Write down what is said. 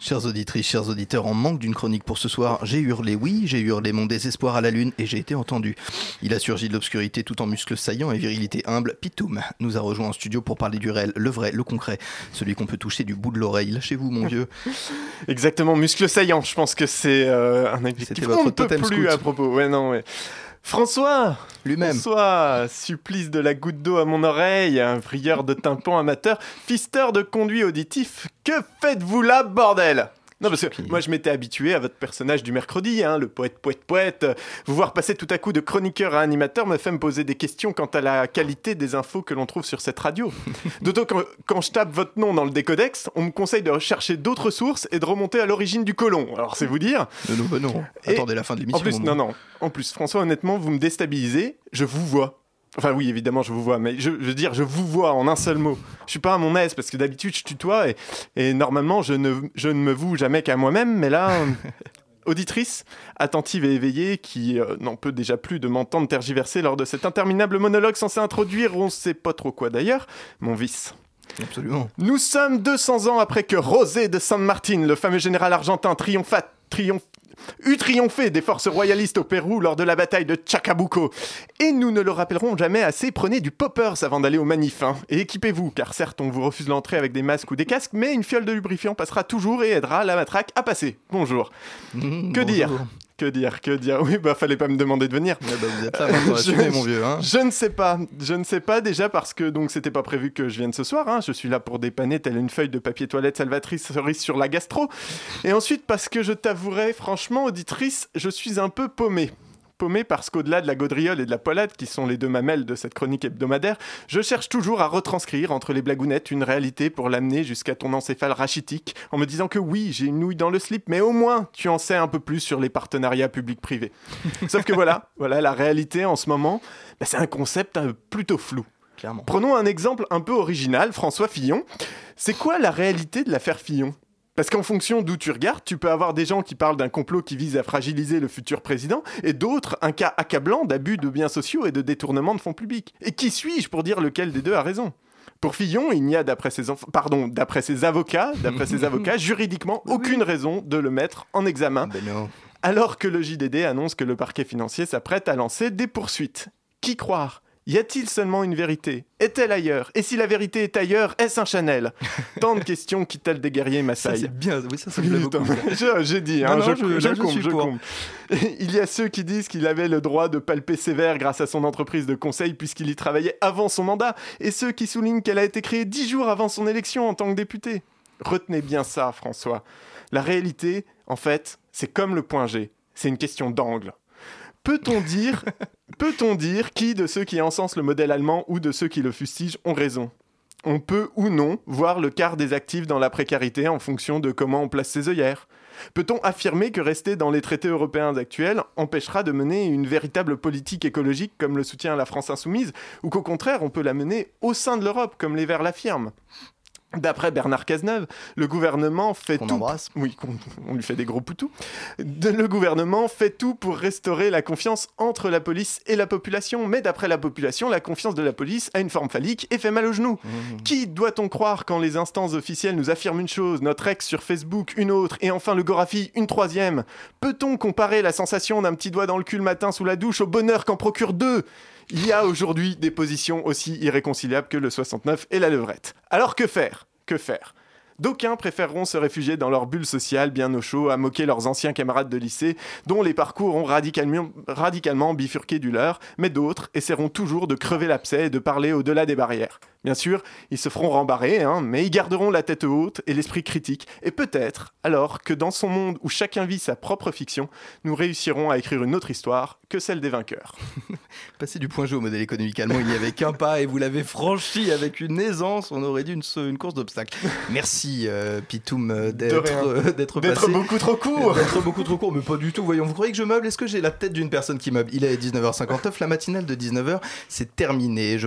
Chers auditrices, chers auditeurs, en manque d'une chronique pour ce soir, j'ai hurlé oui, j'ai hurlé mon désespoir à la lune et j'ai été entendu. Il a surgi de l'obscurité tout en muscles saillants et virilité humble. Pitoum nous a rejoint en studio pour parler du réel, le vrai, le concret, celui qu'on peut toucher du bout de l'oreille. Lâchez-vous, mon vieux. Exactement, muscles saillants. Je pense que c'est euh, un adjectif C'était votre on ne peut plus scout. à propos. Ouais, non, ouais. François Lui-même. François, supplice de la goutte d'eau à mon oreille, un prieur de tympan amateur, fisteur de conduit auditif, que faites-vous là, bordel? Non, parce que Puis- moi je m'étais habitué à votre personnage du mercredi, hein, le poète, poète, poète. Vous voir passer tout à coup de chroniqueur à animateur me fait me poser des questions quant à la qualité des infos que l'on trouve sur cette radio. D'autant que quand je tape votre nom dans le décodex, on me conseille de rechercher d'autres sources et de remonter à l'origine du colon. Alors c'est vous dire. Nous venons. Et Attendez la fin de l'émission. En plus, non, non. En plus, François, honnêtement, vous me déstabilisez. Je vous vois. Enfin, oui, évidemment, je vous vois, mais je, je veux dire, je vous vois en un seul mot. Je suis pas à mon aise parce que d'habitude, je tutoie et, et normalement, je ne, je ne me voue jamais qu'à moi-même, mais là. Auditrice, attentive et éveillée, qui euh, n'en peut déjà plus de m'entendre tergiverser lors de cet interminable monologue censé introduire, on sait pas trop quoi d'ailleurs, mon vice. Absolument. Nous sommes 200 ans après que José de San Martin, le fameux général argentin triompha, triomphe, eut triomphé des forces royalistes au Pérou lors de la bataille de Chacabuco. Et nous ne le rappellerons jamais assez, prenez du poppers avant d'aller au manif. hein. Et équipez-vous, car certes on vous refuse l'entrée avec des masques ou des casques, mais une fiole de lubrifiant passera toujours et aidera la matraque à passer. Bonjour. Mmh, Que dire? Que dire, que dire Oui, bah fallait pas me demander de venir. Bah, vous êtes là assumer, mon vieux. Hein. Je ne sais pas, je ne sais pas déjà parce que donc c'était pas prévu que je vienne ce soir. hein. Je suis là pour dépanner telle une feuille de papier toilette salvatrice cerise sur la gastro. Et ensuite parce que je t'avouerai franchement, auditrice, je suis un peu paumé. Paumé parce qu'au-delà de la gaudriole et de la poilade, qui sont les deux mamelles de cette chronique hebdomadaire, je cherche toujours à retranscrire entre les blagounettes une réalité pour l'amener jusqu'à ton encéphale rachitique, en me disant que oui, j'ai une nouille dans le slip, mais au moins tu en sais un peu plus sur les partenariats public-privé. Sauf que voilà, voilà la réalité en ce moment, bah, c'est un concept euh, plutôt flou. Clairement. Prenons un exemple un peu original, François Fillon. C'est quoi la réalité de l'affaire Fillon? Parce qu'en fonction d'où tu regardes, tu peux avoir des gens qui parlent d'un complot qui vise à fragiliser le futur président, et d'autres un cas accablant d'abus de biens sociaux et de détournement de fonds publics. Et qui suis-je pour dire lequel des deux a raison? Pour Fillon, il n'y a, d'après ses, enf- pardon, d'après ses avocats, d'après ses avocats, juridiquement, aucune raison de le mettre en examen, Ben non. alors que le JDD annonce que le parquet financier s'apprête à lancer des poursuites. Qui croire? Y a-t-il seulement une vérité? Est-elle ailleurs? Et si la vérité est ailleurs, est-ce un Chanel? Tant de questions qui tellent des guerriers Maasai. c'est bien. Oui, ça, ça me plaît beaucoup. J'ai dit, hein, Non, non, je, je- je comble, je comble. Il y a ceux qui disent qu'il avait le droit de palper sévère grâce à son entreprise de conseil puisqu'il y travaillait avant son mandat, et ceux qui soulignent qu'elle a été créée dix jours avant son élection en tant que député. Retenez bien ça, François. La réalité, en fait, c'est comme le point G. C'est une question d'angle. Peut-on dire, qui de ceux qui encensent le modèle allemand ou de ceux qui le fustigent ont raison? On peut ou non voir le quart des actifs dans la précarité en fonction de comment on place ses œillères. Peut-on affirmer que rester dans les traités européens actuels empêchera de mener une véritable politique écologique comme le soutient la France insoumise, ou qu'au contraire on peut la mener au sein de l'Europe comme les Verts l'affirment? D'après Bernard Cazeneuve, le gouvernement fait tout embrasse. oui, on lui fait des gros poutous. De- le gouvernement fait tout pour restaurer la confiance entre la police et la population, mais d'après la population, la confiance de la police a une forme phallique et fait mal aux genoux. Mmh. Qui doit-on croire quand les instances officielles nous affirment une chose, notre ex sur Facebook une autre, et enfin le Gorafi une troisième? Peut-on comparer la sensation d'un petit doigt dans le cul le matin sous la douche au bonheur qu'en procure deux? Il y a aujourd'hui des positions aussi irréconciliables que le 69 et la levrette. Alors que faire? Que faire? D'aucuns préféreront se réfugier dans leur bulle sociale bien au chaud, à moquer leurs anciens camarades de lycée, dont les parcours ont radicalement, bifurqué du leur, mais d'autres essaieront toujours de crever l'abcès et de parler au-delà des barrières. Bien sûr, ils se feront rembarrer, hein, mais ils garderont la tête haute et l'esprit critique, et peut-être, alors que dans son monde où chacun vit sa propre fiction, nous réussirons à écrire une autre histoire que celle des vainqueurs. Passer du point G au modèle économique allemand, il n'y avait qu'un pas et vous l'avez franchi avec une aisance. On aurait dû une, une course d'obstacles. Merci, euh, Pitoum, euh, d'être euh, d'être D'être passé. beaucoup trop court D'être beaucoup trop court, mais pas du tout. Voyons, vous croyez que je meuble? Est-ce que j'ai la tête d'une personne qui meuble? Il est 19h59, la matinale de 19h, c'est terminé. Je